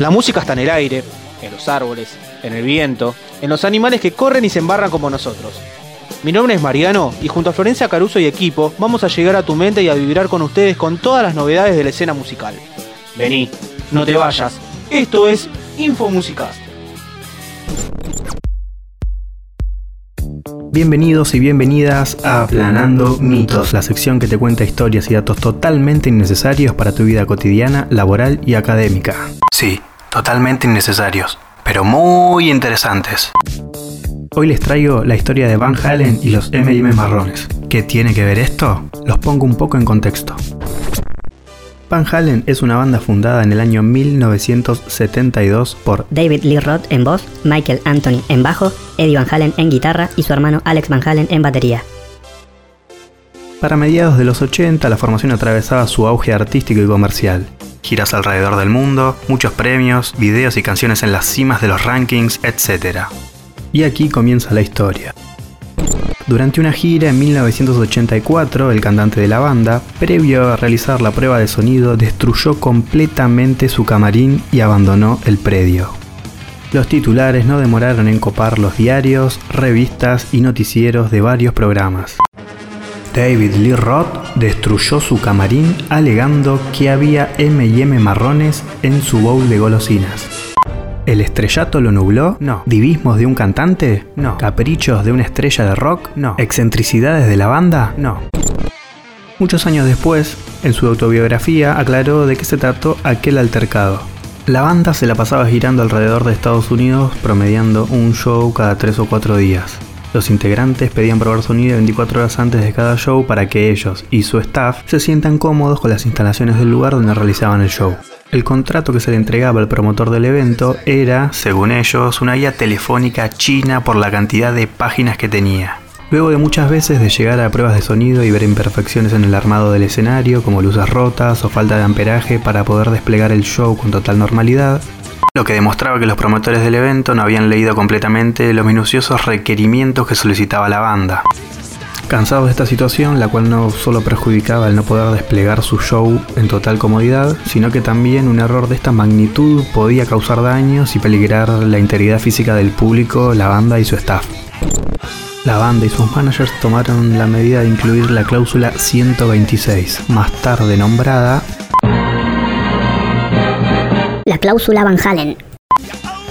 La música está en el aire, en los árboles, en el viento, en los animales que corren y se embarran como nosotros. Mi nombre es Mariano y junto a Florencia Caruso y equipo vamos a llegar a tu mente y a vibrar con ustedes con todas las novedades de la escena musical. Vení, no te vayas. Esto es Info Musicast. Bienvenidos y bienvenidas a Aplanando Mitos, la sección que te cuenta historias y datos totalmente innecesarios para tu vida cotidiana, laboral y académica. Sí, totalmente innecesarios, pero muy interesantes. Hoy les traigo la historia de Van Halen y los M&M marrones. ¿Qué tiene que ver esto? Los pongo un poco en contexto. Van Halen es una banda fundada en el año 1972 por David Lee Roth en voz, Michael Anthony en bajo, Eddie Van Halen en guitarra y su hermano Alex Van Halen en batería. Para mediados de los 80 la formación atravesaba su auge artístico y comercial. Giras alrededor del mundo, muchos premios, videos y canciones en las cimas de los rankings, etc. Y aquí comienza la historia. Durante una gira en 1984, el cantante de la banda, previo a realizar la prueba de sonido, destruyó completamente su camarín y abandonó el predio. Los titulares no demoraron en copar los diarios, revistas y noticieros de varios programas. David Lee Roth destruyó su camarín alegando que había M&M marrones en su bowl de golosinas. ¿El estrellato lo nubló? No. ¿Divismos de un cantante? No. ¿Caprichos de una estrella de rock? No. ¿Excentricidades de la banda? No. Muchos años después, en su autobiografía, aclaró de qué se trató aquel altercado. La banda se la pasaba girando alrededor de Estados Unidos, promediando un show cada 3 o 4 días. Los integrantes pedían probar sonido 24 horas antes de cada show para que ellos y su staff se sientan cómodos con las instalaciones del lugar donde realizaban el show. El contrato que se le entregaba al promotor del evento era, según ellos, una guía telefónica china por la cantidad de páginas que tenía. Luego de muchas veces de llegar a pruebas de sonido y ver imperfecciones en el armado del escenario, como luces rotas o falta de amperaje para poder desplegar el show con total normalidad, lo que demostraba que los promotores del evento no habían leído completamente los minuciosos requerimientos que solicitaba la banda. Cansados de esta situación, la cual no solo perjudicaba el no poder desplegar su show en total comodidad, sino que también un error de esta magnitud podía causar daños y peligrar la integridad física del público, la banda y su staff. La banda y sus managers tomaron la medida de incluir la cláusula 126, más tarde nombrada La cláusula Van Halen.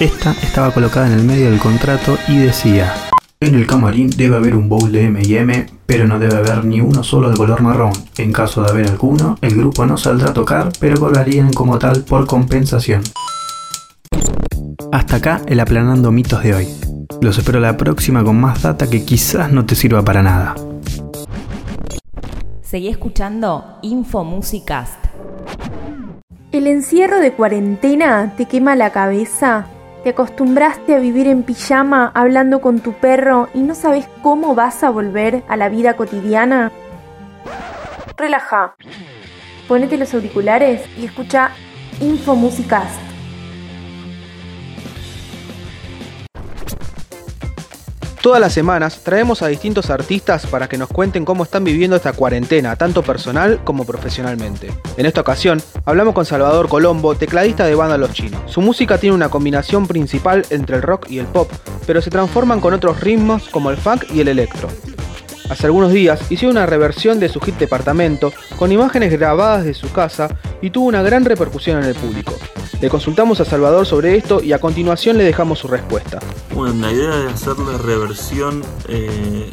Esta estaba colocada en el medio del contrato y decía, en el camarín debe haber un bowl de M&M, pero no debe haber ni uno solo de color marrón. En caso de haber alguno, el grupo no saldrá a tocar, pero cobrarían como tal por compensación. Hasta acá el aplanando mitos de hoy. Los espero la próxima con más data que quizás no te sirva para nada. Seguí escuchando Info Musicast. ¿El encierro de cuarentena te quema la cabeza? ¿Te acostumbraste a vivir en pijama hablando con tu perro y no sabes cómo vas a volver a la vida cotidiana? Relaja. Ponete los auriculares y escucha Info Musicast. Todas las semanas traemos a distintos artistas para que nos cuenten cómo están viviendo esta cuarentena, tanto personal como profesionalmente. En esta ocasión, hablamos con Salvador Colombo, tecladista de banda Los Chinos. Su música tiene una combinación principal entre el rock y el pop, pero se transforman con otros ritmos como el funk y el electro. Hace algunos días hizo una reversión de su hit Departamento con imágenes grabadas de su casa y tuvo una gran repercusión en el público. Le consultamos a Salvador sobre esto y a continuación le dejamos su respuesta. Bueno, la idea de hacer la reversión eh,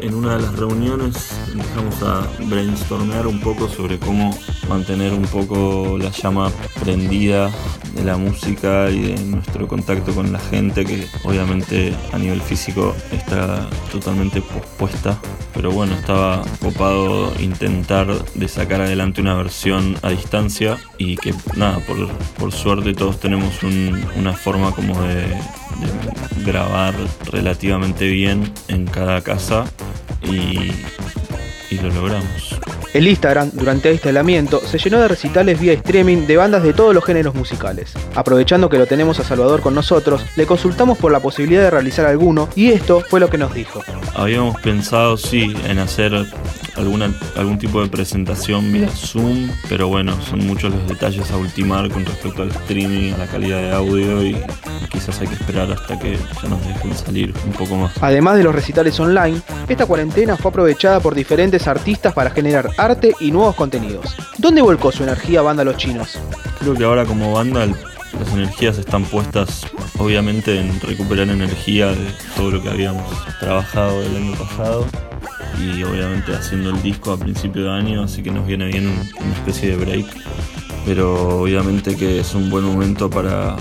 en una de las reuniones empezamos a brainstormear un poco sobre cómo mantener un poco la llama prendida de la música y de nuestro contacto con la gente que obviamente a nivel físico está totalmente pospuesta. Pero bueno estaba copado intentar de sacar adelante una versión a distancia y que nada por, por suerte todos tenemos una forma como de grabar relativamente bien en cada casa y, lo logramos. El Instagram, durante este aislamiento, se llenó de recitales vía streaming de bandas de todos los géneros musicales. Aprovechando que lo tenemos a Salvador con nosotros, le consultamos por la posibilidad de realizar alguno y esto fue lo que nos dijo. Habíamos pensado, sí, en hacer alguna, algún tipo de presentación vía Zoom, pero bueno, son muchos los detalles a ultimar con respecto al streaming, a la calidad de audio y quizás hay que esperar hasta que ya nos dejen salir un poco más. Además de los recitales online, esta cuarentena fue aprovechada por diferentes artistas para generar arte y nuevos contenidos. ¿Dónde volcó su energía banda Los Chinos? Creo que ahora como banda las energías están puestas obviamente en recuperar energía de todo lo que habíamos trabajado el año pasado y obviamente haciendo el disco a principio de año, así que nos viene bien una especie de break. Pero obviamente que es un buen momento para,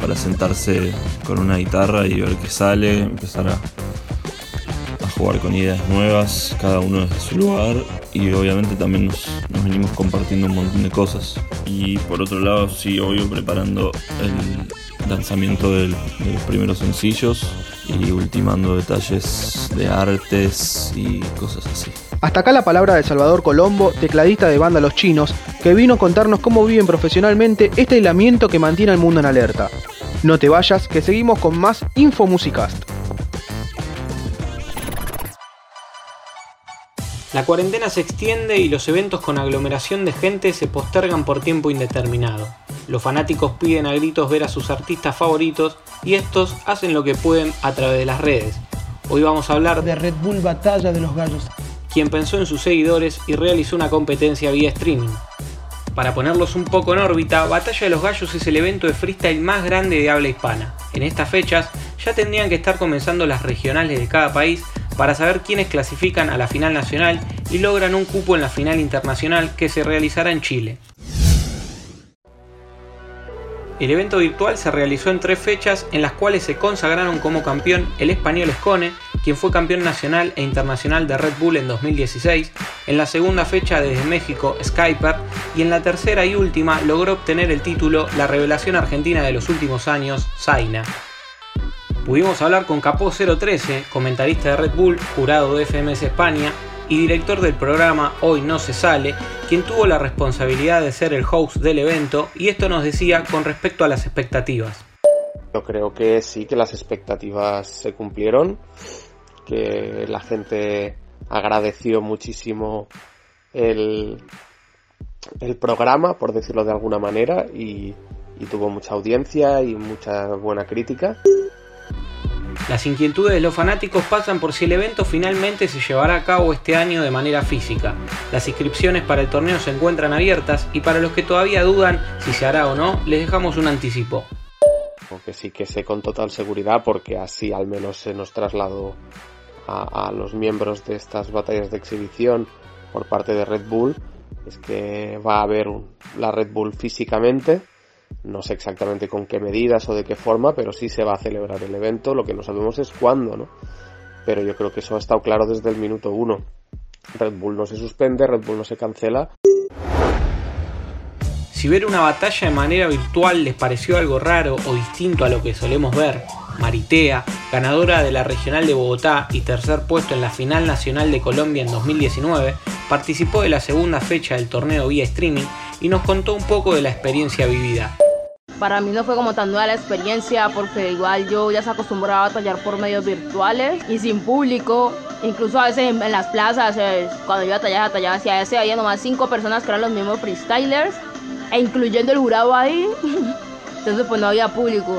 para sentarse con una guitarra y ver qué sale, empezar a, a jugar con ideas nuevas, cada uno desde su lugar y obviamente también nos, nos, venimos compartiendo un montón de cosas. Y por otro lado, sí, obvio, preparando el lanzamiento del, de los primeros sencillos y ultimando detalles de artes y cosas así. Hasta acá la palabra de Salvador Colombo, tecladista de banda Los Chinos, que vino a contarnos cómo viven profesionalmente este aislamiento que mantiene al mundo en alerta. No te vayas, que seguimos con más Info Musicast. La cuarentena se extiende y los eventos con aglomeración de gente se postergan por tiempo indeterminado. Los fanáticos piden a gritos ver a sus artistas favoritos y estos hacen lo que pueden a través de las redes. Hoy vamos a hablar de Red Bull Batalla de los Gallos, quien pensó en sus seguidores y realizó una competencia vía streaming. Para ponerlos un poco en órbita, Batalla de los Gallos es el evento de freestyle más grande de habla hispana. En estas fechas ya tendrían que estar comenzando las regionales de cada país para saber quiénes clasifican a la final nacional y logran un cupo en la final internacional que se realizará en Chile. El evento virtual se realizó en tres fechas en las cuales se consagraron como campeón el español Escone, quien fue campeón nacional e internacional de Red Bull en 2016, en la segunda fecha desde México Skyper y en la tercera y última logró obtener el título La revelación argentina de los últimos años, Zaina. Pudimos hablar con Capó 013, comentarista de Red Bull, jurado de FMS España y director del programa Hoy No Se Sale, quien tuvo la responsabilidad de ser el host del evento y esto nos decía con respecto a las expectativas. Yo creo que sí, que las expectativas se cumplieron, que la gente agradeció muchísimo el, el programa, por decirlo de alguna manera, y, y tuvo mucha audiencia y mucha buena crítica. Las inquietudes de los fanáticos pasan por si el evento finalmente se llevará a cabo este año de manera física. Las inscripciones para el torneo se encuentran abiertas y para los que todavía dudan si se hará o no, les dejamos un anticipo. Porque sí que sé con total seguridad porque así al menos se nos trasladó a, a los miembros de estas batallas de exhibición por parte de Red Bull es que va a haber la Red Bull físicamente no sé exactamente con qué medidas o de qué forma, pero sí se va a celebrar el evento. Lo que no sabemos es cuándo, ¿no? Pero yo creo que eso ha estado claro desde el minuto uno. Red Bull no se suspende, Red Bull no se cancela. Si ver una batalla de manera virtual les pareció algo raro o distinto a lo que solemos ver, Maritea, ganadora de la Regional de Bogotá y tercer puesto en la Final Nacional de Colombia en 2019, participó de la segunda fecha del torneo vía streaming y nos contó un poco de la experiencia vivida. Para mí no fue como tan nueva la experiencia porque igual yo ya se acostumbraba a batallar por medios virtuales y sin público. Incluso a veces en, las plazas, eh, cuando yo batallaba, batallaba hacia ese, había nomás cinco personas que eran los mismos freestylers, e incluyendo el jurado ahí. Entonces pues no había público.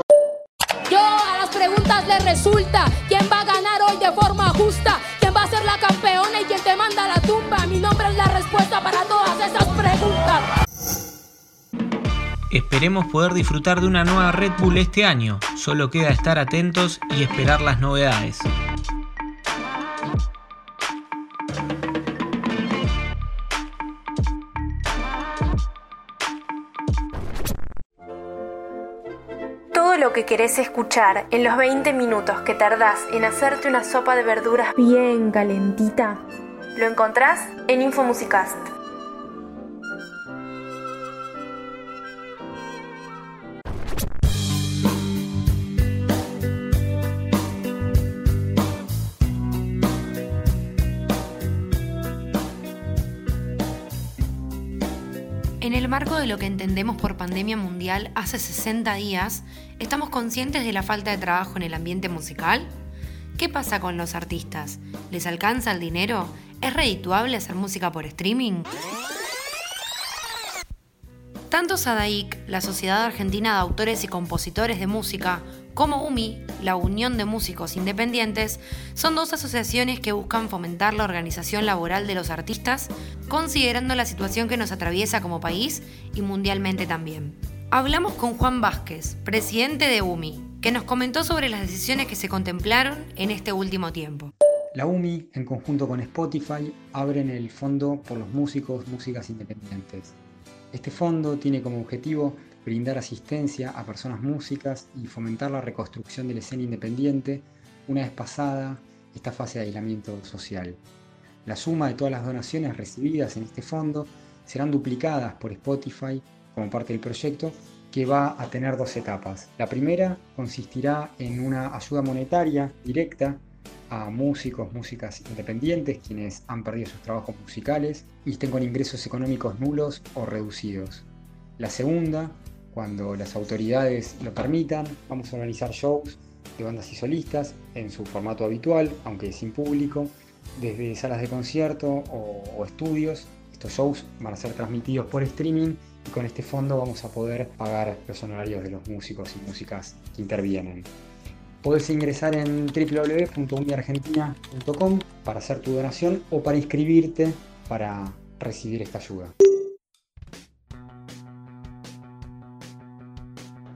Yo a las preguntas le resulta quién va a ganar hoy de forma justa, quién va a ser la campeona y quién te manda la tumba. Mi nombre es la respuesta para todas esas preguntas. Esperemos poder disfrutar de una nueva Red Bull este año. Solo queda estar atentos y esperar las novedades. Todo lo que querés escuchar en los 20 minutos que tardás en hacerte una sopa de verduras bien calentita, lo encontrás en Infomusicast. Marco de lo que entendemos por pandemia mundial hace 60 días, ¿estamos conscientes de la falta de trabajo en el ambiente musical? ¿Qué pasa con los artistas? ¿Les alcanza el dinero? ¿Es redituable hacer música por streaming? Tanto SADAIC, la Sociedad Argentina de Autores y Compositores de Música, como UMI, la Unión de Músicos Independientes, son dos asociaciones que buscan fomentar la organización laboral de los artistas, considerando la situación que nos atraviesa como país y mundialmente también. Hablamos con Juan Vázquez, presidente de UMI, que nos comentó sobre las decisiones que se contemplaron en este último tiempo. La UMI, en conjunto con Spotify, abren el Fondo por los Músicos, Músicas Independientes. Este fondo tiene como objetivo brindar asistencia a personas músicas y fomentar la reconstrucción de la escena independiente una vez pasada esta fase de aislamiento social. La suma de todas las donaciones recibidas en este fondo serán duplicadas por Spotify como parte del proyecto que va a tener dos etapas. La primera consistirá en una ayuda monetaria directa a músicos, músicas independientes, quienes han perdido sus trabajos musicales y estén con ingresos económicos nulos o reducidos. La segunda, cuando las autoridades lo permitan, vamos a organizar shows de bandas y solistas en su formato habitual, aunque sin público, desde salas de concierto o, o estudios. Estos shows van a ser transmitidos por streaming y con este fondo vamos a poder pagar los honorarios de los músicos y músicas que intervienen. Podés ingresar en www.uniargentina.com para hacer tu donación o para inscribirte para recibir esta ayuda.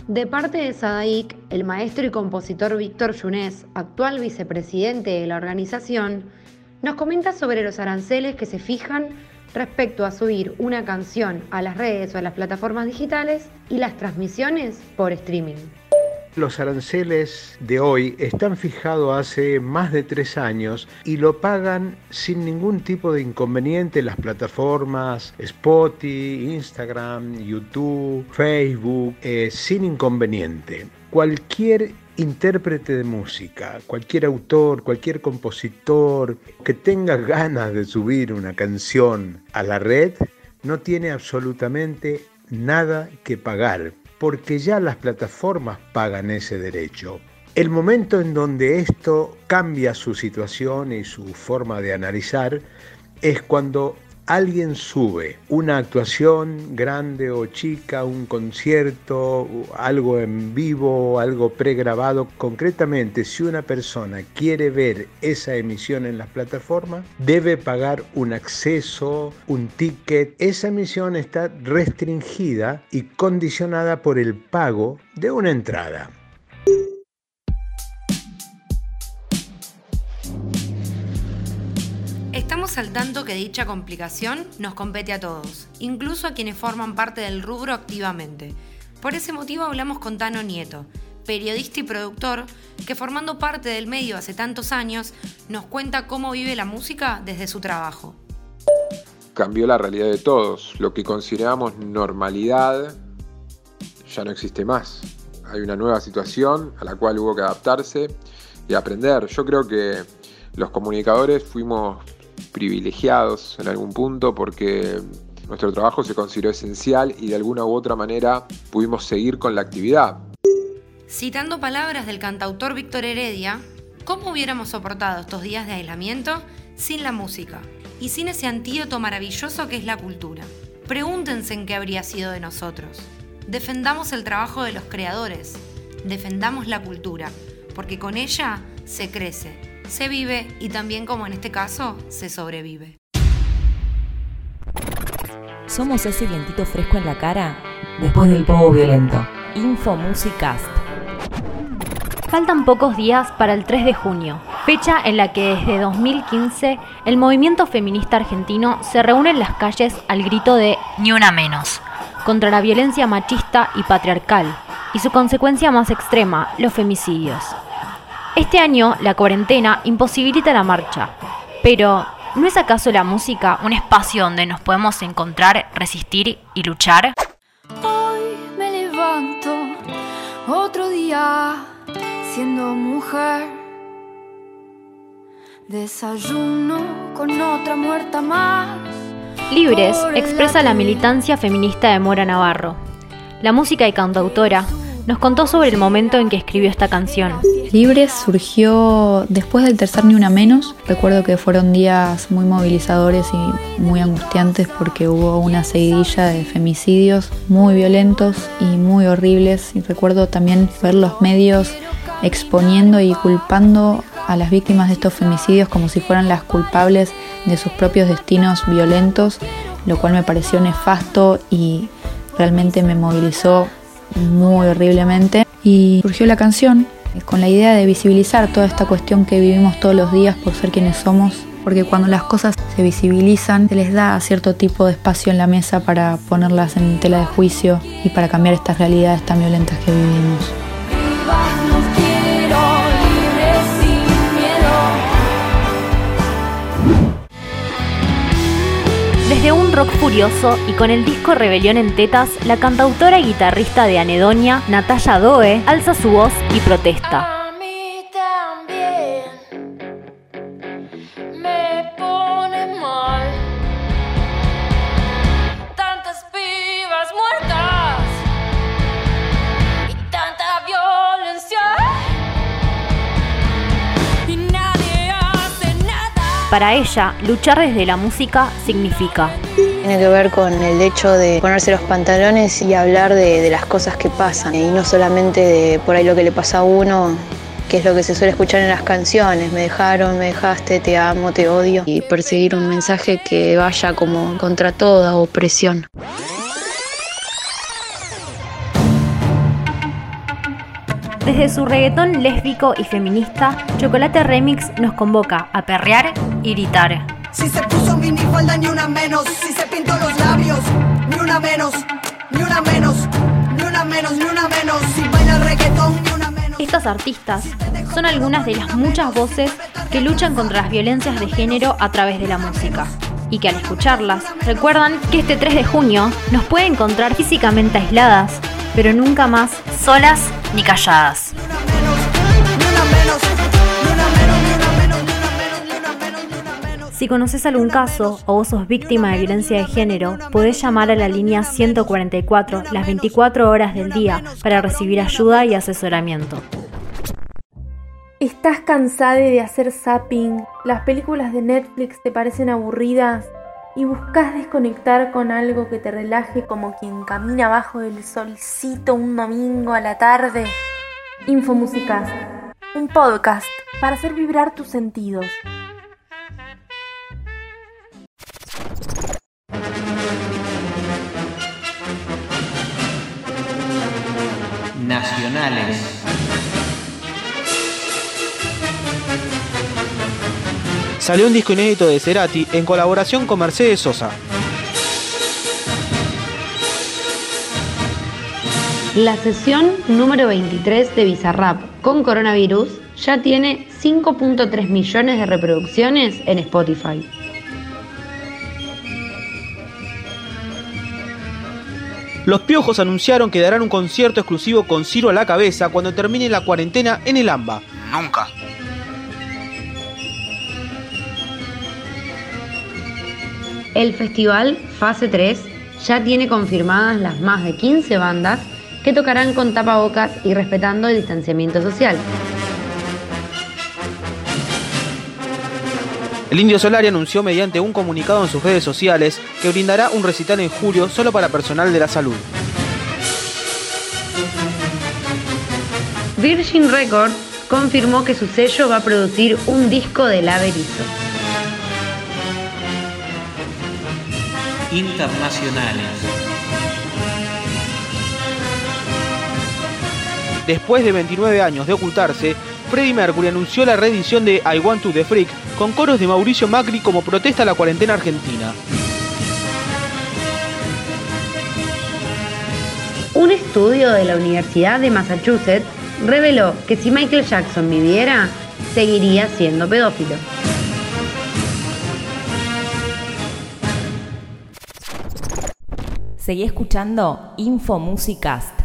De parte de SADAIC, el maestro y compositor Víctor Yunés, actual vicepresidente de la organización, nos comenta sobre los aranceles que se fijan respecto a subir una canción a las redes o a las plataformas digitales y las transmisiones por streaming. Los aranceles de hoy están fijados hace más de tres años y lo pagan sin ningún tipo de inconveniente las plataformas Spotify, Instagram, YouTube, Facebook, eh, sin inconveniente. Cualquier intérprete de música, cualquier autor, cualquier compositor que tenga ganas de subir una canción a la red, no tiene absolutamente nada que pagar porque ya las plataformas pagan ese derecho. El momento en donde esto cambia su situación y su forma de analizar es cuando alguien sube una actuación grande o chica, un concierto, algo en vivo, algo pregrabado, concretamente si una persona quiere ver esa emisión en las plataformas, debe pagar un acceso, un ticket. Esa emisión está restringida y condicionada por el pago de una entrada. Al tanto que dicha complicación nos compete a todos, incluso a quienes forman parte del rubro activamente. Por ese motivo hablamos con Tano Nieto, periodista y productor, que formando parte del medio hace tantos años, nos cuenta cómo vive la música desde su trabajo. Cambió la realidad de todos. Lo que consideramos normalidad ya no existe más. Hay una nueva situación a la cual hubo que adaptarse y aprender. Yo creo que los comunicadores fuimos privilegiados en algún punto porque nuestro trabajo se consideró esencial y de alguna u otra manera pudimos seguir con la actividad. Citando palabras del cantautor Víctor Heredia, ¿cómo hubiéramos soportado estos días de aislamiento sin la música y sin ese antídoto maravilloso que es la cultura? Pregúntense en qué habría sido de nosotros. Defendamos el trabajo de los creadores, defendamos la cultura, porque con ella se crece, se vive y también como en este caso, se sobrevive. Somos ese vientito fresco en la cara después del povo violento. Info Musicast. Faltan pocos días para el 3 de junio, fecha en la que desde 2015 el movimiento feminista argentino se reúne en las calles al grito de Ni una menos, contra la violencia machista y patriarcal, y su consecuencia más extrema, los femicidios. Este año la cuarentena imposibilita la marcha, pero ¿no es acaso la música un espacio donde nos podemos encontrar, resistir y luchar? Hoy me levanto otro día siendo mujer. Desayuno con otra muerta más. Libres expresa la militancia feminista de Mora Navarro. La música y cantautora nos contó sobre el momento en que escribió esta canción Libres surgió después del tercer Ni Una Menos. Recuerdo que fueron días muy movilizadores y muy angustiantes porque hubo una seguidilla de femicidios muy violentos y muy horribles. Y recuerdo también ver los medios exponiendo y culpando a las víctimas de estos femicidios como si fueran las culpables de sus propios destinos violentos, lo cual me pareció nefasto y realmente me movilizó muy horriblemente. Y surgió la canción con la idea de visibilizar toda esta cuestión que vivimos todos los días por ser quienes somos, porque cuando las cosas se visibilizan, se les da cierto tipo de espacio en la mesa para ponerlas en tela de juicio y para cambiar estas realidades tan violentas que vivimos. Rock furioso y con el disco Rebelión en Tetas, la cantautora y guitarrista de Anedonia, Natalia Doe, alza su voz y protesta. Para ella, luchar desde la música significa. Tiene que ver con el hecho de ponerse los pantalones y hablar de, de las cosas que pasan y no solamente de por ahí lo que le pasa a uno, que es lo que se suele escuchar en las canciones, me dejaron, me dejaste, te amo, te odio, y perseguir un mensaje que vaya como contra toda opresión. Desde su reggaetón lésbico y feminista, Chocolate Remix nos convoca a perrear y gritar. Si se puso minifalda ni una menos, si se pintó los labios, ni una menos, ni una menos, ni una menos, ni una menos, si baila reggaetón, ni una menos. Estas artistas son algunas de las muchas voces que luchan contra las violencias de género a través de la música. Y que al escucharlas recuerdan que este 3 de junio nos puede encontrar físicamente aisladas, pero nunca más solas ni calladas. Si conoces algún caso o vos sos víctima de violencia de género, podés llamar a la línea 144 las 24 horas del día para recibir ayuda y asesoramiento. ¿Estás cansada de hacer zapping? ¿Las películas de Netflix te parecen aburridas? ¿Y buscas desconectar con algo que te relaje como quien camina bajo el solcito un domingo a la tarde? Infomúsicas, un podcast para hacer vibrar tus sentidos. Nacionales. Salió un disco inédito de Cerati en colaboración con Mercedes Sosa. La sesión número 23 de Bizarrap con coronavirus ya tiene 5.3 millones de reproducciones en Spotify. Los Piojos anunciaron que darán un concierto exclusivo con Ciro a la cabeza cuando termine la cuarentena en el AMBA. Nunca. El festival Fase 3 ya tiene confirmadas las más de 15 bandas que tocarán con tapabocas y respetando el distanciamiento social. El Indio Solari anunció mediante un comunicado en sus redes sociales que brindará un recital en julio solo para personal de la salud. Virgin Records confirmó que su sello va a producir un disco de La Internacionales. Después de 29 años de ocultarse, Freddie Mercury anunció la reedición de I Want to the Freak con coros de Mauricio Macri como protesta a la cuarentena argentina. Un estudio de la Universidad de Massachusetts reveló que si Michael Jackson viviera, seguiría siendo pedófilo. Seguí escuchando Infomusicast.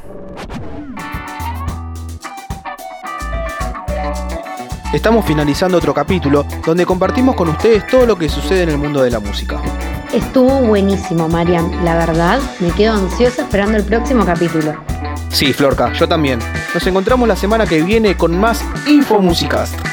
Estamos finalizando otro capítulo donde compartimos con ustedes todo lo que sucede en el mundo de la música. Estuvo buenísimo, Marian. La verdad, me quedo ansiosa esperando el próximo capítulo. Sí, Florca, yo también. Nos encontramos la semana que viene con más Info Musicast.